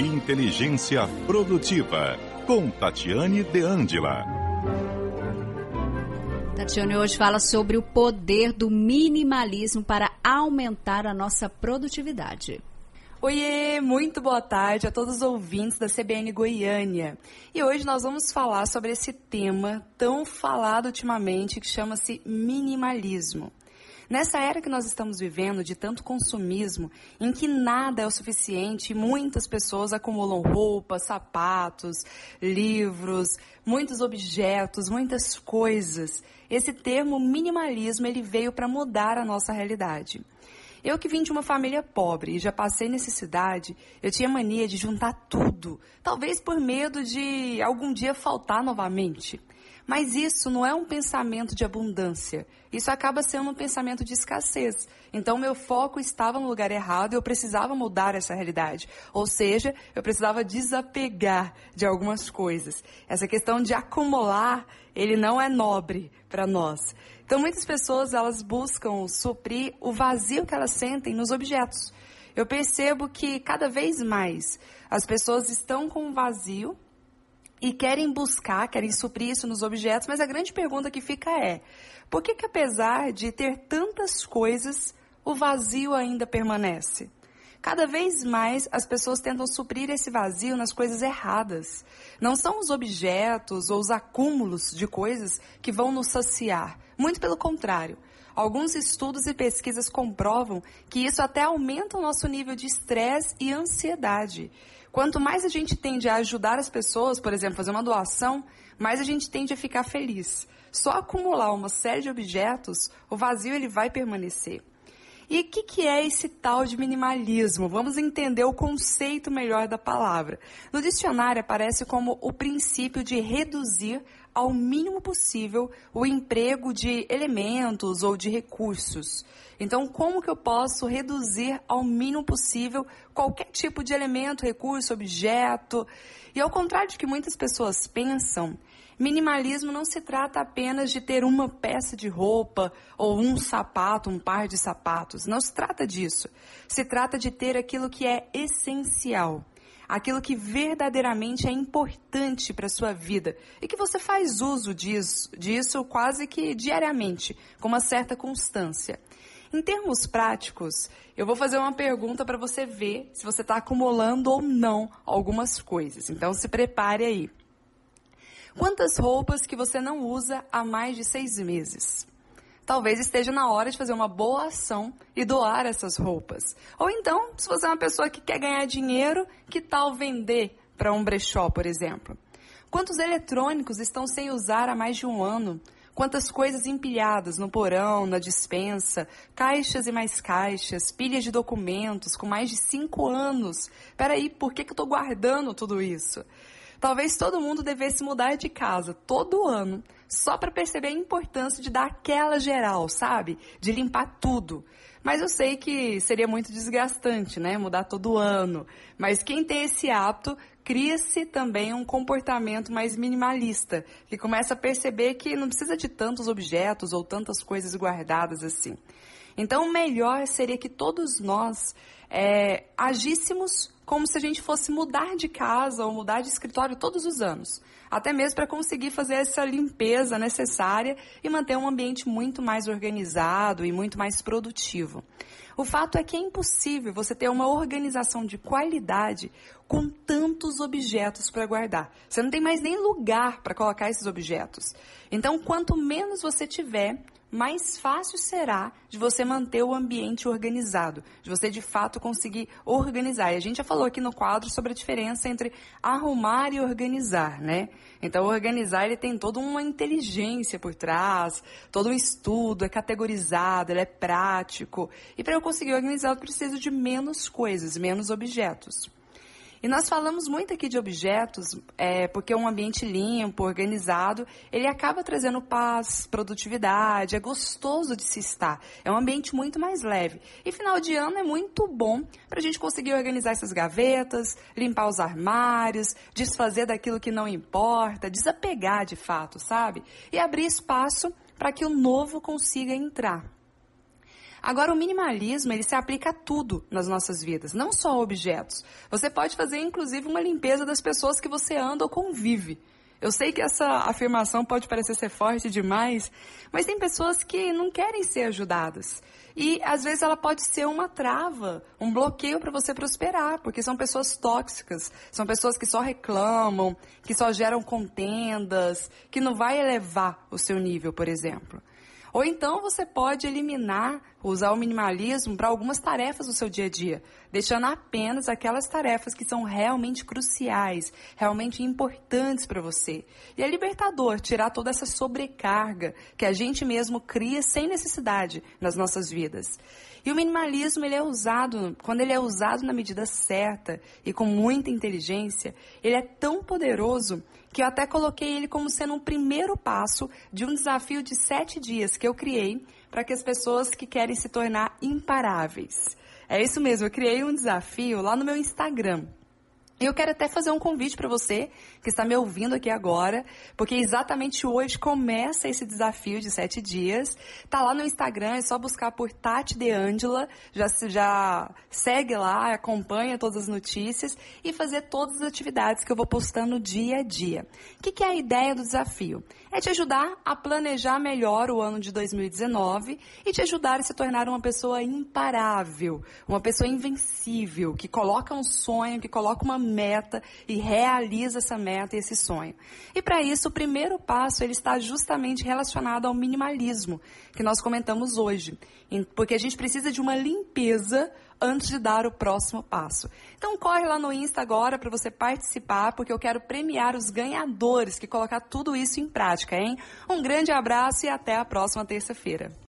Inteligência Produtiva, com Tatiane De Angela. Tatiane hoje fala sobre o poder do minimalismo para aumentar a nossa produtividade. Oiê, muito boa tarde a todos os ouvintes da CBN Goiânia. E hoje nós vamos falar sobre esse tema tão falado ultimamente que chama-se minimalismo. Nessa era que nós estamos vivendo de tanto consumismo, em que nada é o suficiente muitas pessoas acumulam roupas, sapatos, livros, muitos objetos, muitas coisas. Esse termo minimalismo ele veio para mudar a nossa realidade. Eu que vim de uma família pobre e já passei necessidade, eu tinha mania de juntar tudo, talvez por medo de algum dia faltar novamente. Mas isso não é um pensamento de abundância. Isso acaba sendo um pensamento de escassez. Então, meu foco estava no lugar errado e eu precisava mudar essa realidade. Ou seja, eu precisava desapegar de algumas coisas. Essa questão de acumular, ele não é nobre para nós. Então, muitas pessoas, elas buscam suprir o vazio que elas sentem nos objetos. Eu percebo que cada vez mais as pessoas estão com vazio e querem buscar, querem suprir isso nos objetos, mas a grande pergunta que fica é: por que, que apesar de ter tantas coisas, o vazio ainda permanece? Cada vez mais as pessoas tentam suprir esse vazio nas coisas erradas. Não são os objetos ou os acúmulos de coisas que vão nos saciar. Muito pelo contrário. Alguns estudos e pesquisas comprovam que isso até aumenta o nosso nível de estresse e ansiedade. Quanto mais a gente tende a ajudar as pessoas, por exemplo, fazer uma doação, mais a gente tende a ficar feliz. Só acumular uma série de objetos, o vazio ele vai permanecer. E o que, que, é esse tal de minimalismo? Vamos entender o conceito melhor da palavra. No dicionário aparece como o princípio de reduzir ao mínimo possível o emprego de elementos ou de recursos. Então, como que eu posso reduzir ao mínimo possível qualquer tipo de elemento, recurso, objeto? E ao contrário de que muitas pessoas pensam, minimalismo não se trata apenas de ter uma peça de roupa ou um sapato, um par de sapatos. Não se trata disso. Se trata de ter aquilo que é essencial aquilo que verdadeiramente é importante para a sua vida e que você faz uso disso, disso quase que diariamente, com uma certa constância. Em termos práticos, eu vou fazer uma pergunta para você ver se você está acumulando ou não algumas coisas. Então se prepare aí. Quantas roupas que você não usa há mais de seis meses? Talvez esteja na hora de fazer uma boa ação e doar essas roupas. Ou então, se você é uma pessoa que quer ganhar dinheiro, que tal vender para um brechó, por exemplo? Quantos eletrônicos estão sem usar há mais de um ano? Quantas coisas empilhadas no porão, na dispensa, caixas e mais caixas, pilhas de documentos com mais de cinco anos. Peraí, por que, que eu estou guardando tudo isso? Talvez todo mundo devesse mudar de casa todo ano, só para perceber a importância de dar aquela geral, sabe? De limpar tudo. Mas eu sei que seria muito desgastante, né? Mudar todo ano. Mas quem tem esse hábito cria-se também um comportamento mais minimalista, que começa a perceber que não precisa de tantos objetos ou tantas coisas guardadas assim. Então, o melhor seria que todos nós é, agíssemos como se a gente fosse mudar de casa ou mudar de escritório todos os anos. Até mesmo para conseguir fazer essa limpeza necessária e manter um ambiente muito mais organizado e muito mais produtivo. O fato é que é impossível você ter uma organização de qualidade com tantos objetos para guardar. Você não tem mais nem lugar para colocar esses objetos. Então, quanto menos você tiver, mais fácil será de você manter o ambiente organizado, de você de fato conseguir organizar. E a gente já falou aqui no quadro sobre a diferença entre arrumar e organizar, né? Então, organizar ele tem toda uma inteligência por trás, todo um estudo, é categorizado, ele é prático. E para eu conseguir organizar, eu preciso de menos coisas, menos objetos. E nós falamos muito aqui de objetos, é, porque um ambiente limpo, organizado, ele acaba trazendo paz, produtividade, é gostoso de se estar. É um ambiente muito mais leve. E final de ano é muito bom para a gente conseguir organizar essas gavetas, limpar os armários, desfazer daquilo que não importa, desapegar de fato, sabe? E abrir espaço para que o novo consiga entrar. Agora, o minimalismo, ele se aplica a tudo nas nossas vidas, não só objetos. Você pode fazer, inclusive, uma limpeza das pessoas que você anda ou convive. Eu sei que essa afirmação pode parecer ser forte demais, mas tem pessoas que não querem ser ajudadas. E às vezes ela pode ser uma trava, um bloqueio para você prosperar, porque são pessoas tóxicas, são pessoas que só reclamam, que só geram contendas, que não vai elevar o seu nível, por exemplo. Ou então você pode eliminar, usar o minimalismo para algumas tarefas do seu dia a dia, deixando apenas aquelas tarefas que são realmente cruciais, realmente importantes para você. E é libertador tirar toda essa sobrecarga que a gente mesmo cria sem necessidade nas nossas vidas. E o minimalismo, ele é usado, quando ele é usado na medida certa e com muita inteligência, ele é tão poderoso que eu até coloquei ele como sendo um primeiro passo de um desafio de sete dias que eu criei para que as pessoas que querem se tornar imparáveis. É isso mesmo, eu criei um desafio lá no meu Instagram. E eu quero até fazer um convite para você que está me ouvindo aqui agora, porque exatamente hoje começa esse desafio de sete dias. Tá lá no Instagram, é só buscar por Tati De Angela, já, já segue lá, acompanha todas as notícias e fazer todas as atividades que eu vou postando dia a dia. O que, que é a ideia do desafio? É te ajudar a planejar melhor o ano de 2019 e te ajudar a se tornar uma pessoa imparável, uma pessoa invencível, que coloca um sonho, que coloca uma meta e realiza essa meta e esse sonho. E para isso, o primeiro passo ele está justamente relacionado ao minimalismo, que nós comentamos hoje, porque a gente precisa de uma limpeza antes de dar o próximo passo. Então corre lá no Insta agora para você participar, porque eu quero premiar os ganhadores que colocar tudo isso em prática, hein? Um grande abraço e até a próxima terça-feira.